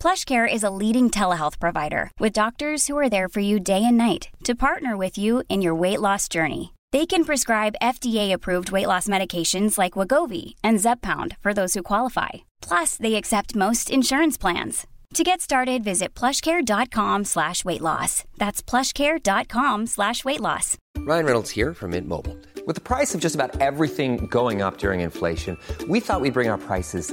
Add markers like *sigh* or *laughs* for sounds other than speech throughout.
PlushCare is a leading telehealth provider with doctors who are there for you day and night to partner with you in your weight loss journey. They can prescribe FDA-approved weight loss medications like Wagovi and Zepbound for those who qualify. Plus, they accept most insurance plans. To get started, visit plushcare.com slash weight loss. That's plushcare.com slash weight loss. Ryan Reynolds here from Mint Mobile. With the price of just about everything going up during inflation, we thought we'd bring our prices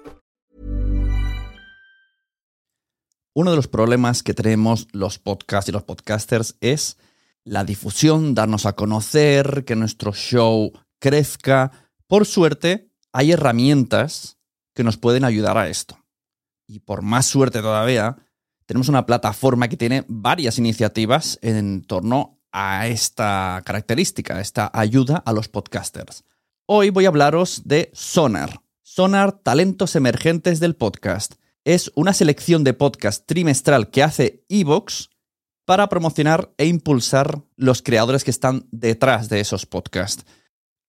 Uno de los problemas que tenemos los podcasts y los podcasters es la difusión, darnos a conocer, que nuestro show crezca. Por suerte, hay herramientas que nos pueden ayudar a esto. Y por más suerte todavía, tenemos una plataforma que tiene varias iniciativas en torno a esta característica, esta ayuda a los podcasters. Hoy voy a hablaros de Sonar. Sonar Talentos Emergentes del Podcast. Es una selección de podcast trimestral que hace Evox para promocionar e impulsar los creadores que están detrás de esos podcasts.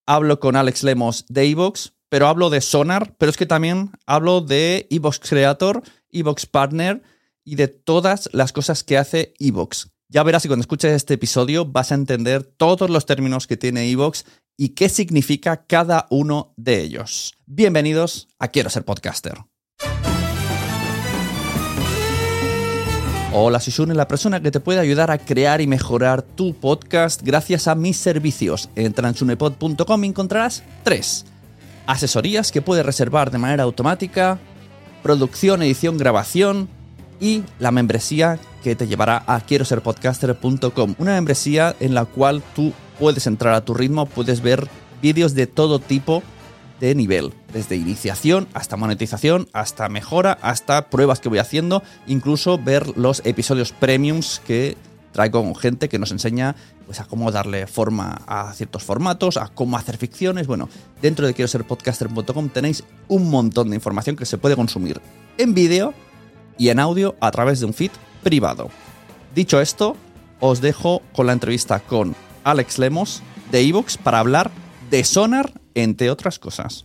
Hablo con Alex Lemos de Evox, pero hablo de Sonar, pero es que también hablo de Evox Creator, Evox Partner y de todas las cosas que hace Evox. Ya verás que cuando escuches este episodio vas a entender todos los términos que tiene Evox y qué significa cada uno de ellos. Bienvenidos a Quiero ser podcaster. Hola, soy Sune, la persona que te puede ayudar a crear y mejorar tu podcast gracias a mis servicios. En sunepod.com y encontrarás tres. Asesorías que puedes reservar de manera automática, producción, edición, grabación y la membresía que te llevará a quiero ser podcaster.com. Una membresía en la cual tú puedes entrar a tu ritmo, puedes ver vídeos de todo tipo de nivel, desde iniciación hasta monetización, hasta mejora, hasta pruebas que voy haciendo, incluso ver los episodios premiums que traigo con gente que nos enseña pues, a cómo darle forma a ciertos formatos, a cómo hacer ficciones. Bueno, dentro de quiero ser podcaster.com tenéis un montón de información que se puede consumir en vídeo y en audio a través de un feed privado. Dicho esto, os dejo con la entrevista con Alex Lemos de Evox para hablar de Sonar, entre otras cosas.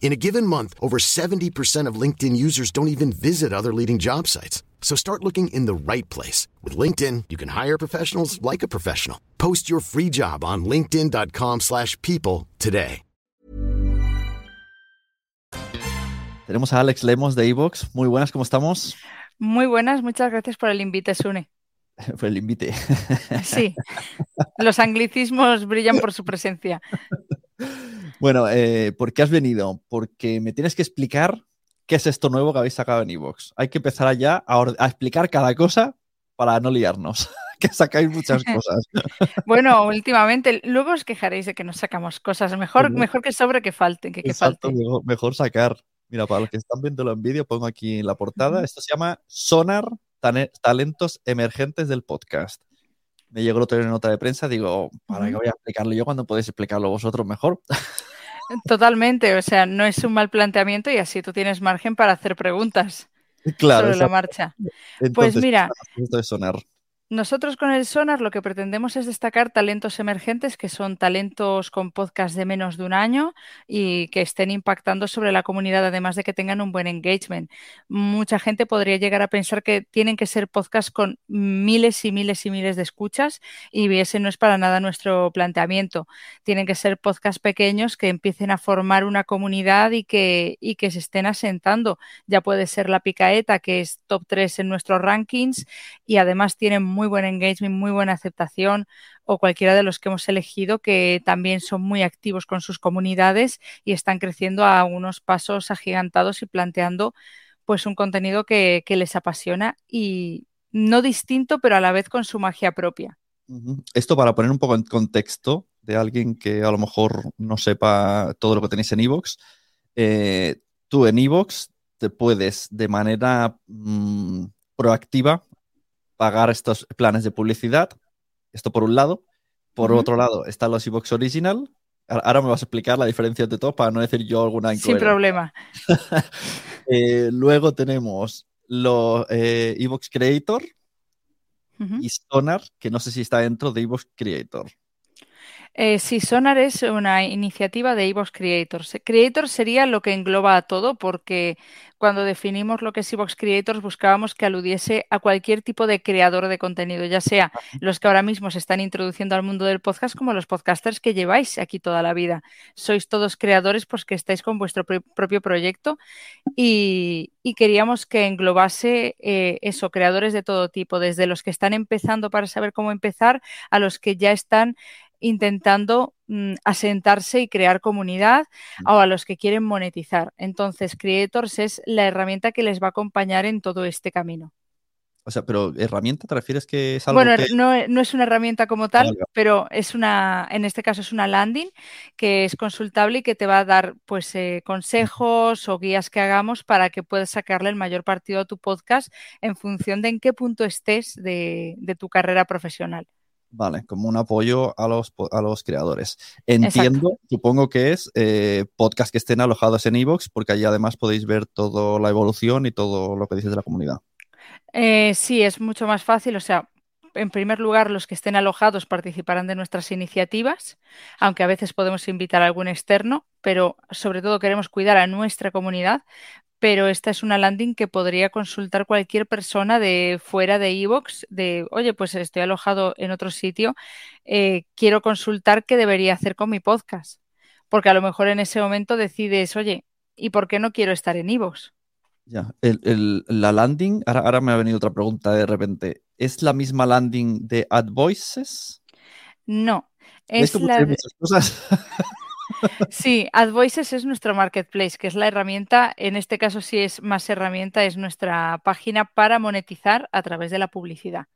In a given month, over 70% of LinkedIn users don't even visit other leading job sites. So start looking in the right place. With LinkedIn, you can hire professionals like a professional. Post your free job on linkedin.com/people slash people today. Tenemos a Alex Lemos de Evox. Muy buenas, ¿cómo estamos? Muy buenas, muchas gracias por el invite, Sune. *laughs* Fue el invite. Sí, los anglicismos brillan por su presencia. *laughs* Bueno, eh, ¿por qué has venido? Porque me tienes que explicar qué es esto nuevo que habéis sacado en Evox. Hay que empezar ya a, explicar cada cosa para no liarnos. *laughs* que sacáis muchas *laughs* cosas. Bueno, últimamente, luego os quejaréis de que no sacamos cosas. Mejor, mejor que sobre que falte, que, que Exacto, falte. mejor, mejor sacar. Mira, para los que están viéndolo en vídeo, pongo aquí en la portada. Esto se llama Sonar Talentos Emergentes del Podcast. Me llegó el otro día una nota de prensa, digo, ¿para qué voy a explicarlo yo cuando podéis explicarlo vosotros mejor? Totalmente, o sea, no es un mal planteamiento y así tú tienes margen para hacer preguntas claro, sobre la marcha. Entonces, Pues mira, esto de Sonar. Nosotros con el Sonar lo que pretendemos es destacar talentos emergentes, que son talentos con podcast de menos de un año y que estén impactando sobre la comunidad, además de que tengan un buen engagement. Mucha gente podría llegar a pensar que tienen que ser podcasts con miles y miles y miles de escuchas y ese no es para nada nuestro planteamiento. Tienen que ser podcasts pequeños que empiecen a formar una comunidad y que, y que se estén asentando. Ya puede ser la picaeta, que es top 3 en nuestros rankings y además tienen muy buen engagement, muy buena aceptación, o cualquiera de los que hemos elegido que también son muy activos con sus comunidades y están creciendo a unos pasos agigantados y planteando pues un contenido que, que les apasiona y no distinto, pero a la vez con su magia propia. Esto para poner un poco en contexto de alguien que a lo mejor no sepa todo lo que tenéis en Evox. eh, tú en Evox te puedes de manera mm, proactiva pagar estos planes de publicidad. Esto por un lado. Por otro lado está los Evox Original. Ahora- me vas a explicar la diferencia de todo para no decir yo alguna Sin problema. *laughs* Eh, luego tenemos los eh, Evox Creator y Sonar, que no sé si está dentro de Evox Creator. Eh, sí, Sonar es una iniciativa de Evox Creators. Creator sería lo que engloba a todo, porque cuando definimos lo que es Evox Creators buscábamos que aludiese a cualquier tipo de creador de contenido, ya sea los que ahora mismo se están introduciendo al mundo del podcast, como los podcasters que lleváis aquí toda la vida. Sois todos creadores, pues que estáis con vuestro pro- propio proyecto y, y queríamos que englobase eh, eso, creadores de todo tipo, desde los que están empezando para saber cómo empezar a los que ya están intentando mm, asentarse y crear comunidad o a los que quieren monetizar. Entonces, Creators es la herramienta que les va a acompañar en todo este camino. O sea, pero herramienta, ¿te refieres que es algo Bueno, que... no, no es una herramienta como tal, vale. pero es una, en este caso es una landing que es consultable y que te va a dar pues eh, consejos o guías que hagamos para que puedas sacarle el mayor partido a tu podcast en función de en qué punto estés de, de tu carrera profesional. Vale, como un apoyo a los, a los creadores. Entiendo, supongo que es eh, podcast que estén alojados en Evox, porque allí además podéis ver toda la evolución y todo lo que dices de la comunidad. Eh, sí, es mucho más fácil. O sea, en primer lugar, los que estén alojados participarán de nuestras iniciativas, aunque a veces podemos invitar a algún externo, pero sobre todo queremos cuidar a nuestra comunidad. Pero esta es una landing que podría consultar cualquier persona de fuera de Evox, de, oye, pues estoy alojado en otro sitio, eh, quiero consultar qué debería hacer con mi podcast. Porque a lo mejor en ese momento decides, oye, ¿y por qué no quiero estar en Evox? Ya, la landing, ahora me ha venido otra pregunta de repente. ¿Es la misma landing de AdVoices? No, ¿Ves es la de- cosas? *laughs* Sí, AdVoices es nuestro marketplace, que es la herramienta, en este caso sí es más herramienta, es nuestra página para monetizar a través de la publicidad.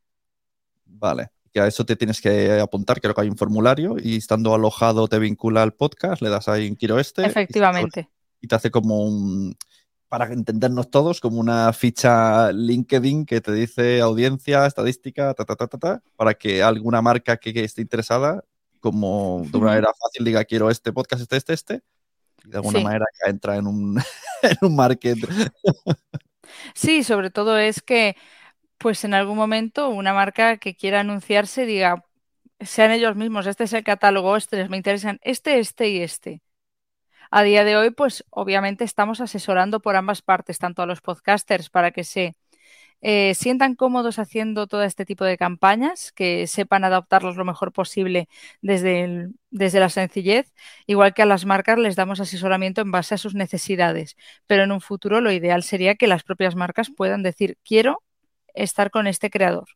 Vale, que a eso te tienes que apuntar, creo que hay un formulario y estando alojado te vincula al podcast, le das ahí un quiero este. Efectivamente. Y te hace como un, para entendernos todos, como una ficha LinkedIn que te dice audiencia, estadística, ta, ta, ta, ta, ta, para que alguna marca que, que esté interesada, como de una manera fácil, diga quiero este podcast, este, este, este. Y de alguna Sí. manera ya entra en un, *laughs* en un market. Sí, sobre todo es que pues en algún momento una marca que quiera anunciarse diga, sean ellos mismos, este es el catálogo, este me interesan, este, este y este. A día de hoy, pues obviamente estamos asesorando por ambas partes, tanto a los podcasters para que se eh, sientan cómodos haciendo todo este tipo de campañas, que sepan adaptarlos lo mejor posible desde, desde la sencillez, igual que a las marcas les damos asesoramiento en base a sus necesidades. Pero en un futuro lo ideal sería que las propias marcas puedan decir, quiero estar con este creador.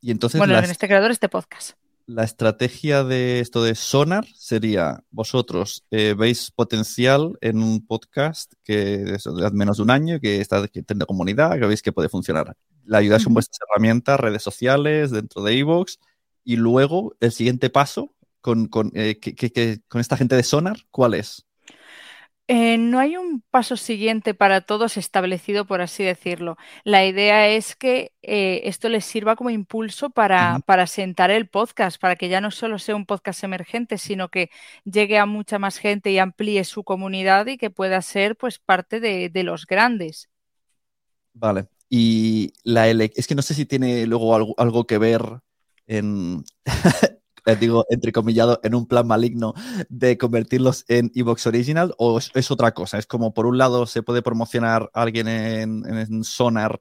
Y entonces bueno, las- en este creador, este podcast. La estrategia de esto de Sonar sería, vosotros eh, veis potencial en un podcast que es de menos de un año, que está que tiene comunidad, que veis que puede funcionar. Le ayudáis con vuestras herramientas, redes sociales, dentro de iVoox, y luego el siguiente paso con, con, eh, que- que- que- con esta gente de Sonar, ¿cuál es? Eh, no hay un paso siguiente para todos establecido, por así decirlo. La idea es que eh, esto les sirva como impulso para, sentar el podcast, para que ya no solo sea un podcast emergente, sino que llegue a mucha más gente y amplíe su comunidad y que pueda ser pues parte de, de los grandes. Vale. Y la ele- es que no sé si tiene luego algo, algo que ver en, *laughs* eh, digo, entrecomillado, en un plan maligno de convertirlos en Evox Original o es, es otra cosa. Es como, por un lado, se puede promocionar a alguien en, en Sonar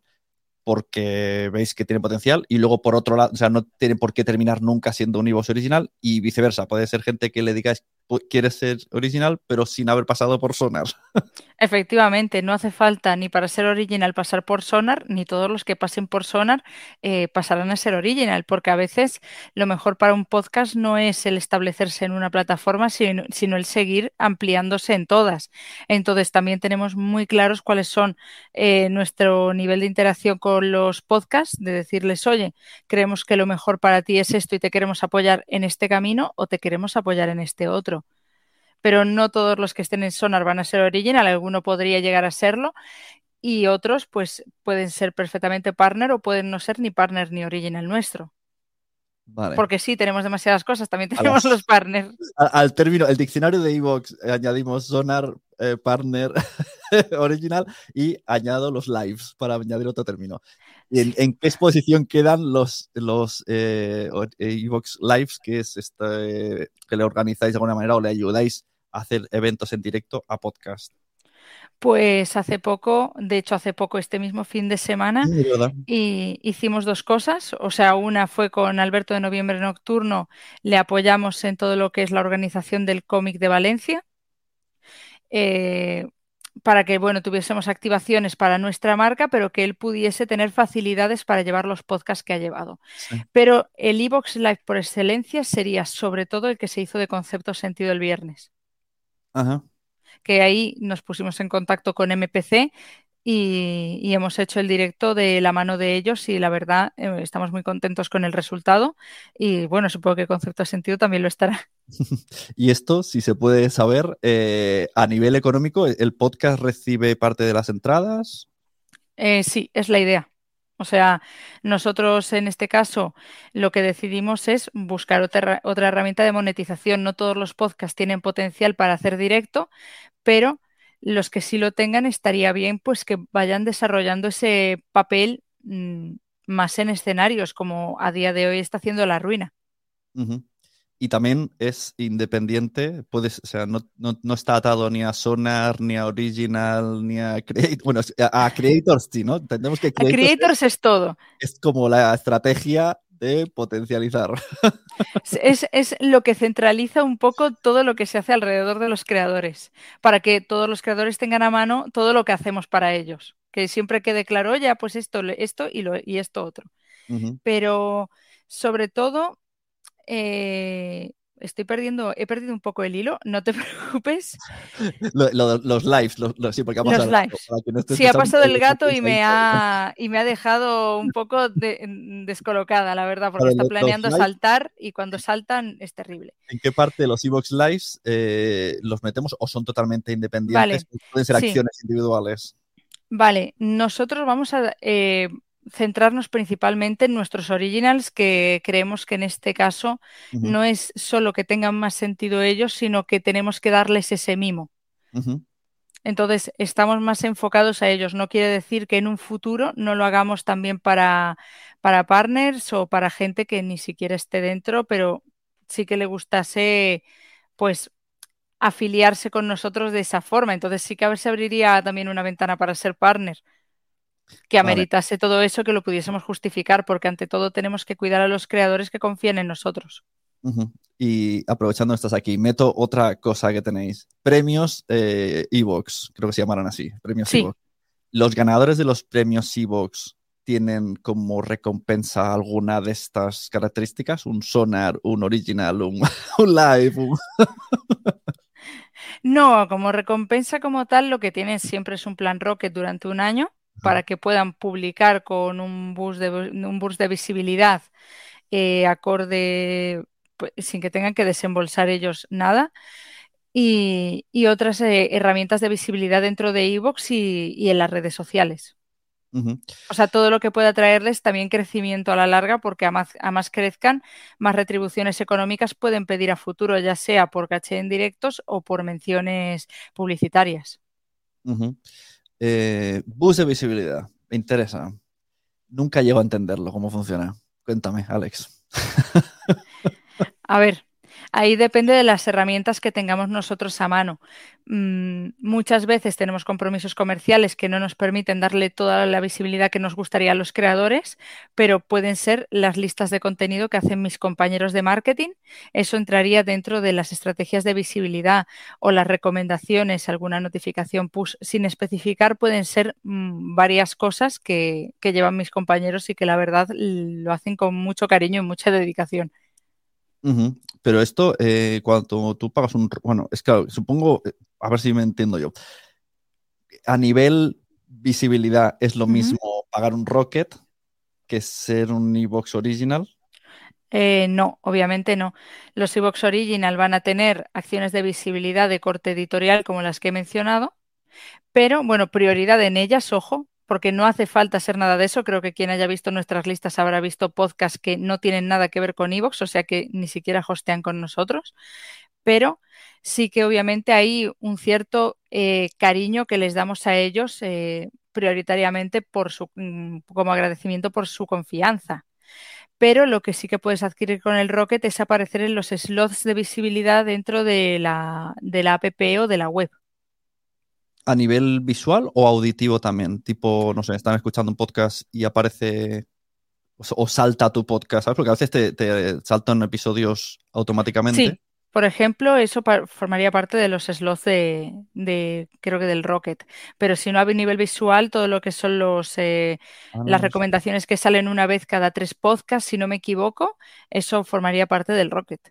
porque veis que tiene potencial y luego por otro lado, o sea, no tiene por qué terminar nunca siendo un Evox Original y viceversa. Puede ser gente que le digáis, "Pu- quieres ser original, pero sin haber pasado por Sonar. *laughs* Efectivamente, no hace falta ni para ser original pasar por Sonar, ni todos los que pasen por Sonar eh, pasarán a ser original, porque a veces lo mejor para un podcast no es el establecerse en una plataforma, sino, sino el seguir ampliándose en todas. Entonces, también tenemos muy claros cuáles son eh, nuestro nivel de interacción con los podcasts, de decirles, oye, creemos que lo mejor para ti es esto y te queremos apoyar en este camino o te queremos apoyar en este otro pero no todos los que estén en Sonar van a ser original, alguno podría llegar a serlo y otros pues pueden ser perfectamente partner o pueden no ser ni partner ni original nuestro. Vale. Porque sí, tenemos demasiadas cosas, también tenemos las- los partners. Al término, el diccionario de Evox eh, añadimos Sonar, eh, Partner, *laughs* Original y añado los lives para añadir otro término. ¿Y en, en qué exposición quedan los, los eh, eh, Evox Lives, que es este, que le organizáis de alguna manera o le ayudáis hacer eventos en directo a podcast? Pues hace poco, de hecho hace poco, este mismo fin de semana, Sí, y hicimos dos cosas. O sea, una fue con Alberto de Noviembre Nocturno, le apoyamos en todo lo que es la organización del cómic de Valencia. eh, para que bueno tuviésemos activaciones para nuestra marca, pero que él pudiese tener facilidades para llevar los podcasts que ha llevado. Sí. Pero el Evox Live por excelencia sería sobre todo el que se hizo de concepto sentido el viernes, Ajá. que ahí nos pusimos en contacto con MPC y, y hemos hecho el directo de la mano de ellos y la verdad eh, estamos muy contentos con el resultado y bueno, supongo que concepto sentido también lo estará. *laughs* *laughs* Y esto, si se puede saber, eh, a nivel económico, ¿el podcast recibe parte de las entradas? Eh, sí, es la idea. O sea, nosotros en este caso lo que decidimos es buscar otra, otra herramienta de monetización. No todos los podcasts tienen potencial para hacer directo, pero los que sí lo tengan estaría bien pues que vayan desarrollando ese papel mm, más en escenarios, como a día de hoy está haciendo La Ruina. Y también es independiente, puedes, o sea, no, no, no está atado ni a Sonar, ni a Original, ni a Creators. *laughs* Bueno, a, a Creators sí, ¿no? Entendemos que A Creators Creators es todo. es como la estrategia de potencializar. *laughs* Es, es lo que centraliza un poco todo lo que se hace alrededor de los creadores, para que todos los creadores tengan a mano todo lo que hacemos para ellos. Que siempre quede claro, ya, pues esto, esto y, lo, y esto otro. Pero sobre todo, eh, estoy perdiendo, he perdido un poco el hilo, no te *laughs* preocupes. Lo- lo- los lives, lo- sí, porque ha Los pasado. lives. no esté Sí, ha pasado el gato y me ha, y me ha dejado un poco de- descolocada, la verdad, porque está los- los planeando live- saltar y cuando saltan es terrible. ¿En qué parte de los Evox Lives eh, los metemos o son totalmente independientes? Pueden ser sí. acciones individuales. Vale, nosotros vamos a eh, centrarnos principalmente en nuestros originals, que creemos que en este caso no es solo que tengan más sentido ellos, sino que tenemos que darles ese mimo. Entonces, estamos más enfocados a ellos. No quiere decir que en un futuro no lo hagamos también para, para partners o para gente que ni siquiera esté dentro, pero sí que le gustase, pues, afiliarse con nosotros de esa forma. Entonces, sí que a ver si abriría también una ventana para ser partner que ameritase todo eso, que lo pudiésemos justificar, porque ante todo tenemos que cuidar a los creadores que confíen en nosotros. Y aprovechando estás aquí, meto otra cosa que tenéis. Premios eh, Evox, creo que se llamarán así. Premios Sí. Evox. ¿Los ganadores de los premios Evox tienen como recompensa alguna de estas características? ¿Un sonar, un original, un, *laughs* un live? un- *laughs* No, como recompensa como tal, lo que tienen siempre es un plan Rocket durante un año para que puedan publicar con un boost de, un boost de visibilidad eh, acorde, pues, sin que tengan que desembolsar ellos nada. Y, y otras eh, herramientas de visibilidad dentro de iVoox y, y en las redes sociales. O sea, todo lo que pueda traerles también crecimiento a la larga, porque a más, a más crezcan, más retribuciones económicas pueden pedir a futuro, ya sea por caché en directos o por menciones publicitarias. Ujú. Eh, boost de visibilidad. Me interesa. Nunca llego a entenderlo, cómo funciona. Cuéntame, Alex. A ver, ahí depende de las herramientas que tengamos nosotros a mano. Mm, muchas veces tenemos compromisos comerciales que no nos permiten darle toda la visibilidad que nos gustaría a los creadores, pero pueden ser las listas de contenido que hacen mis compañeros de marketing. Eso entraría dentro de las estrategias de visibilidad o las recomendaciones, alguna notificación push sin especificar, pueden ser mm, varias cosas que, llevan mis compañeros y que la verdad lo hacen con mucho cariño y mucha dedicación. Pero esto, eh, cuando tú pagas un... Bueno, es claro, supongo, eh, a ver si me entiendo yo. A nivel visibilidad, ¿es lo mismo pagar un Rocket que ser un Evox Original? Eh, no, obviamente no. Los iVoox Original van a tener acciones de visibilidad de corte editorial como las que he mencionado, pero bueno, prioridad en ellas, ojo, porque no hace falta ser nada de eso. Creo que quien haya visto nuestras listas habrá visto podcasts que no tienen nada que ver con iVoox, o sea que ni siquiera hostean con nosotros, pero sí que obviamente hay un cierto eh, cariño que les damos a ellos eh, prioritariamente por su, mm, como agradecimiento por su confianza pero lo que sí que puedes adquirir con el Rocket es aparecer en los slots de visibilidad dentro de la, de la app o de la web. ¿A nivel visual o auditivo también? Tipo, no sé, están escuchando un podcast y aparece o, o salta tu podcast, ¿sabes? Porque a veces te, te saltan episodios automáticamente. Sí, por ejemplo, eso formaría parte de los slots de, de, creo que del Rocket, pero si no a nivel visual, todo lo que son los, eh, Ah, no, las recomendaciones que salen una vez cada tres podcasts, si no me equivoco, eso formaría parte del Rocket.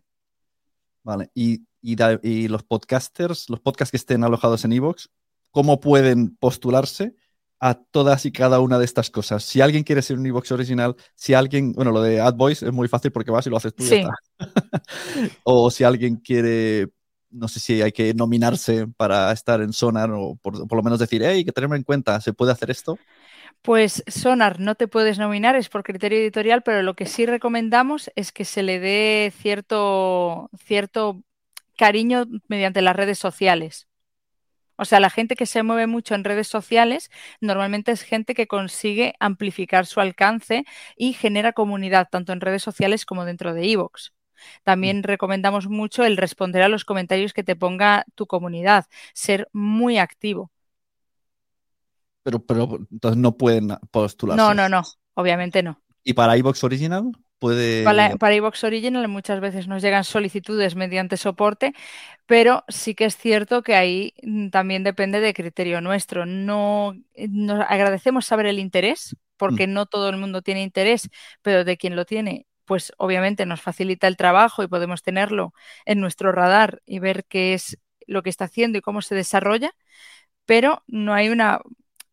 Vale, y, y, da- y los podcasters, los podcasts que estén alojados en Evox, ¿cómo pueden postularse a todas y cada una de estas cosas? Si alguien quiere ser un Evox original, si alguien, bueno, lo de AdVoice es muy fácil porque vas y lo haces tú y ya Sí. está. *laughs* o si alguien quiere, no sé si hay que nominarse para estar en Sonar o por, por lo menos decir, hey, que tenerme en cuenta, ¿se puede hacer esto? Pues Sonar no te puedes nominar, es por criterio editorial, pero lo que sí recomendamos es que se le dé cierto, cierto cariño mediante las redes sociales. O sea, la gente que se mueve mucho en redes sociales normalmente es gente que consigue amplificar su alcance y genera comunidad, tanto en redes sociales como dentro de iVoox. También recomendamos mucho el responder a los comentarios que te ponga tu comunidad, ser muy activo. Pero, pero entonces no pueden postularse. No, no, no, obviamente no. ¿Y para Evox original? Puede... Para, para Original muchas veces nos llegan solicitudes mediante soporte, pero sí que es cierto que ahí mm, también depende de criterio nuestro. No, eh, nos agradecemos saber el interés, porque no todo el mundo tiene interés, pero de quien lo tiene, pues obviamente nos facilita el trabajo y podemos tenerlo en nuestro radar y ver qué es lo que está haciendo y cómo se desarrolla, pero no hay una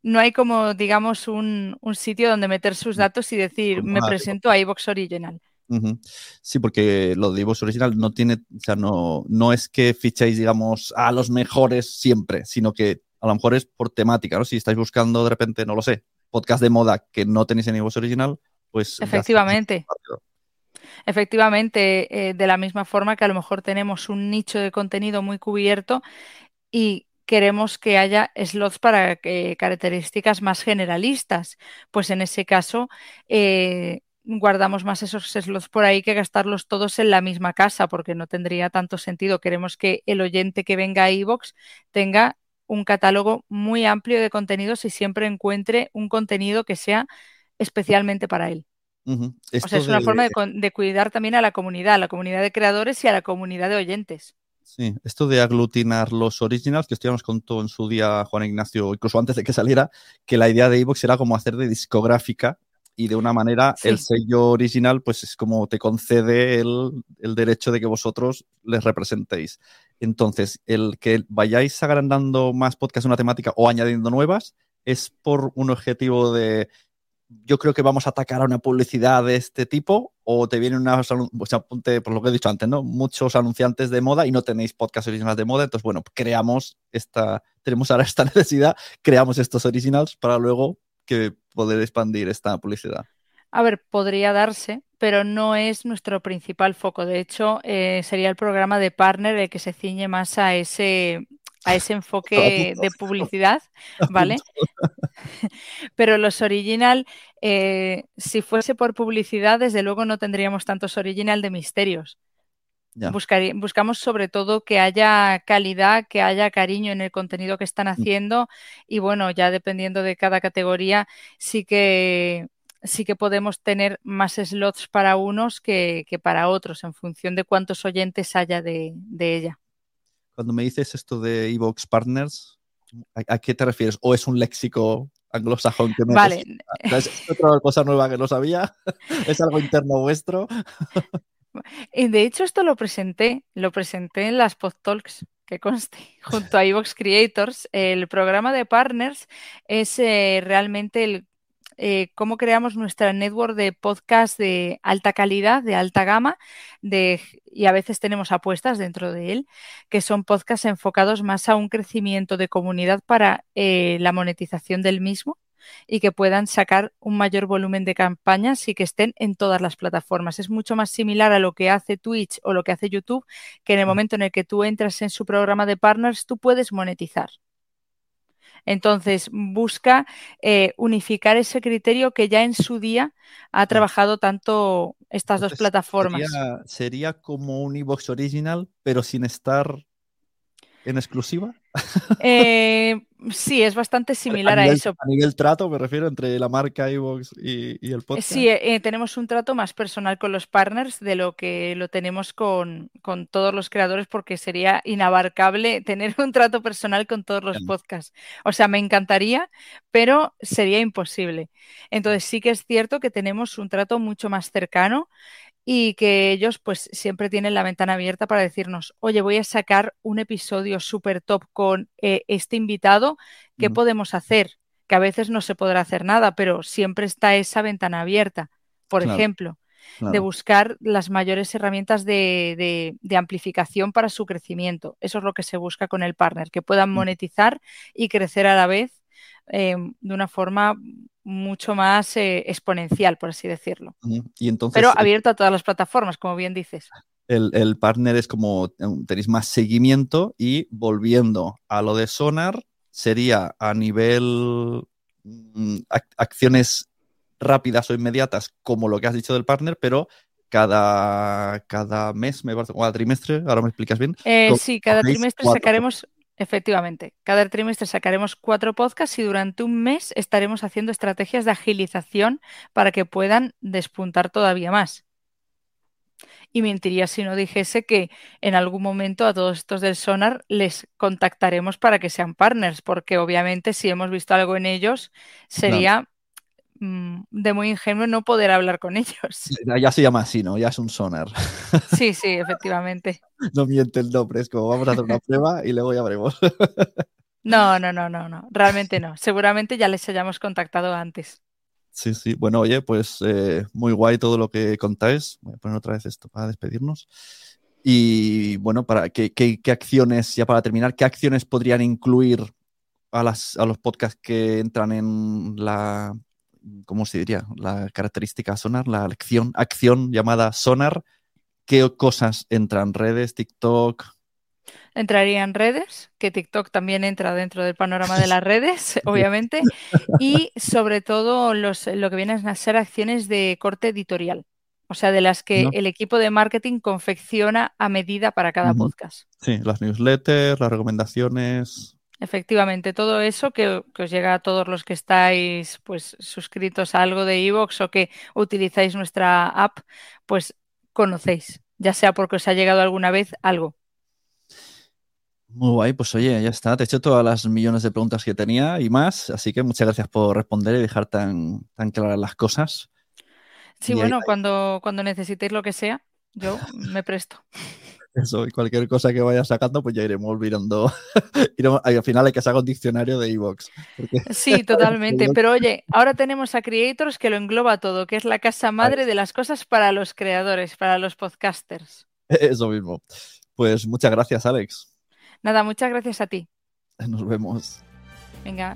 no hay como, digamos, un, un, sitio donde meter sus datos y decir, me presento a iVox Original. Uh -huh. Sí, porque lo de iVox Original no tiene, o sea, no, no es que fichéis, digamos, a los mejores siempre, sino que a lo mejor es por temática, ¿no? Si estáis buscando de repente, no lo sé, podcast de moda que no tenéis en iVox Original, pues... Efectivamente. Efectivamente, eh, de la misma forma que a lo mejor tenemos un nicho de contenido muy cubierto y queremos que haya slots para características más generalistas. Pues en ese caso, eh, guardamos más esos slots por ahí que gastarlos todos en la misma casa, porque no tendría tanto sentido. Queremos que el oyente que venga a iVoox tenga un catálogo muy amplio de contenidos y siempre encuentre un contenido que sea especialmente para él. O sea, es una forma de, cuidar también a la comunidad, a la comunidad de creadores y a la comunidad de oyentes. Sí, esto de aglutinar los originals, que esto ya nos contó en su día Juan Ignacio, incluso antes de que saliera, que la idea de iVoox era como hacer de discográfica y de una manera el sello original pues es como te concede el, el, derecho de que vosotros les representéis. Entonces, el que vayáis agrandando más podcasts una temática o añadiendo nuevas es por un objetivo de yo creo que vamos a atacar a una publicidad de este tipo o te vienen unas, o por lo que he dicho antes, ¿no? Muchos anunciantes de moda y no tenéis podcasts originales de moda, entonces, bueno, creamos esta, tenemos ahora esta *laughs* necesidad, creamos estos originals para luego que poder expandir esta publicidad. A ver, podría darse, pero no es nuestro principal foco. De hecho, eh, sería el programa de partner el que se ciñe más a ese, a ese enfoque de publicidad, ¿vale? *laughs* Pero los original, eh, si fuese por publicidad, desde luego no tendríamos tantos original de misterios. buscamos sobre todo que haya calidad, que haya cariño en el contenido que están mm. haciendo y bueno, ya dependiendo de cada categoría, sí que sí que podemos tener más slots para unos que, para otros en función de cuántos oyentes haya de ella cuando me dices esto de Evox Partners, ¿a, qué te refieres? ¿O es un léxico anglosajón que me Vale. ¿Es otra cosa nueva que no sabía? *laughs* ¿Es algo interno vuestro? *laughs* de hecho, esto lo presenté, lo presenté en las PodTalks que conste, junto a Evox Creators, el programa de partners es eh, realmente el eh, cómo creamos nuestra network de podcast de alta calidad, de alta gama, de, y a veces tenemos apuestas dentro de él, que son podcasts enfocados más a un crecimiento de comunidad para eh, la monetización del mismo y que puedan sacar un mayor volumen de campañas y que estén en todas las plataformas. Es mucho más similar a lo que hace Twitch o lo que hace YouTube, que en el mm. momento en el que tú entras en su programa de partners, tú puedes monetizar. Entonces, busca eh, unificar ese criterio que ya en su día ha trabajado tanto estas dos plataformas. Sería, sería como un iBox original, pero sin estar en exclusiva. Eh, sí, es bastante similar a, eso. A nivel trato, me refiero, entre la marca iVoox y, el podcast. Sí, eh, tenemos un trato más personal con los partners de lo que lo tenemos con, todos los creadores, porque sería inabarcable *laughs* tener un trato personal con todos los podcasts. O sea, me encantaría, pero sería imposible. Entonces, sí que es cierto que tenemos un trato mucho más cercano y que ellos pues siempre tienen la ventana abierta para decirnos, oye, voy a sacar un episodio súper top con eh, este invitado, ¿qué mm. podemos hacer? Que a veces no se podrá hacer nada, pero siempre está esa ventana abierta, por ejemplo, de buscar las mayores herramientas de, amplificación para su crecimiento. Eso es lo que se busca con el partner, que puedan mm. monetizar y crecer a la vez eh, de una forma mucho más eh, exponencial, por así decirlo. Y entonces, Pero abierto a todas las plataformas, como bien dices. El, partner es como tenéis más seguimiento y volviendo a lo de Sonar, sería a nivel mm, acciones rápidas o inmediatas, como lo que has dicho del partner, pero cada, cada mes, me parece, cada trimestre, ahora me explicas bien. Eh, sí, cada trimestre sacaremos Efectivamente, cada trimestre sacaremos cuatro podcasts y durante un mes estaremos haciendo estrategias de agilización para que puedan despuntar todavía más. Y mentiría si no dijese que en algún momento a todos estos del Sonar les contactaremos para que sean partners, porque obviamente si hemos visto algo en ellos sería de muy ingenuo no poder hablar con ellos. Ya se llama así, ¿no? Ya es un sonar. *laughs* Sí, sí, efectivamente. No miente el nombre, es como vamos a hacer una prueba y luego ya veremos. *laughs* No, no, no, no, no, realmente no. Seguramente ya les hayamos contactado antes. Sí, sí. Bueno, oye, pues eh, muy guay todo lo que contáis. Voy a poner otra vez esto para despedirnos. Y bueno, para ¿qué, qué, qué acciones, ya para terminar, qué acciones podrían incluir a, las, a los podcasts que entran en la ¿cómo se diría? La característica sonar, la acción, acción llamada sonar. ¿Qué cosas entran? ¿Redes, TikTok? Entraría en redes, que TikTok también entra dentro del panorama de *laughs* las redes, obviamente, y sobre todo los, lo que vienen a ser acciones de corte editorial, o sea, de las que No. el equipo de marketing confecciona a medida para cada podcast. Sí, las newsletters, las recomendaciones. Efectivamente, todo eso que, que os llega a todos los que estáis pues suscritos a algo de iVoox o que utilizáis nuestra app, pues conocéis, ya sea porque os ha llegado alguna vez algo. Muy guay, pues oye, ya está. Te he hecho todas las millones de preguntas que tenía y más, así que muchas gracias por responder y dejar tan, tan claras las cosas. Sí, Y ahí- bueno, cuando, cuando necesitéis lo que sea, yo me presto. *laughs* Eso, y cualquier cosa que vaya sacando, pues ya iremos mirando. *laughs* iremos- al final hay que sacar un diccionario de iVoox. porque- *laughs* Sí, totalmente. *laughs* Pero oye, ahora tenemos a Creators que lo engloba todo, que es la casa madre de las cosas para los creadores, para los podcasters. Eso mismo. Pues muchas gracias, Alex. Nada, muchas gracias a ti. Nos vemos. Venga.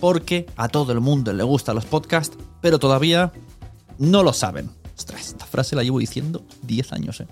porque a todo el mundo le gustan los podcasts, pero todavía no lo saben. Ostras, esta frase la llevo diciendo 10 años, ¿eh?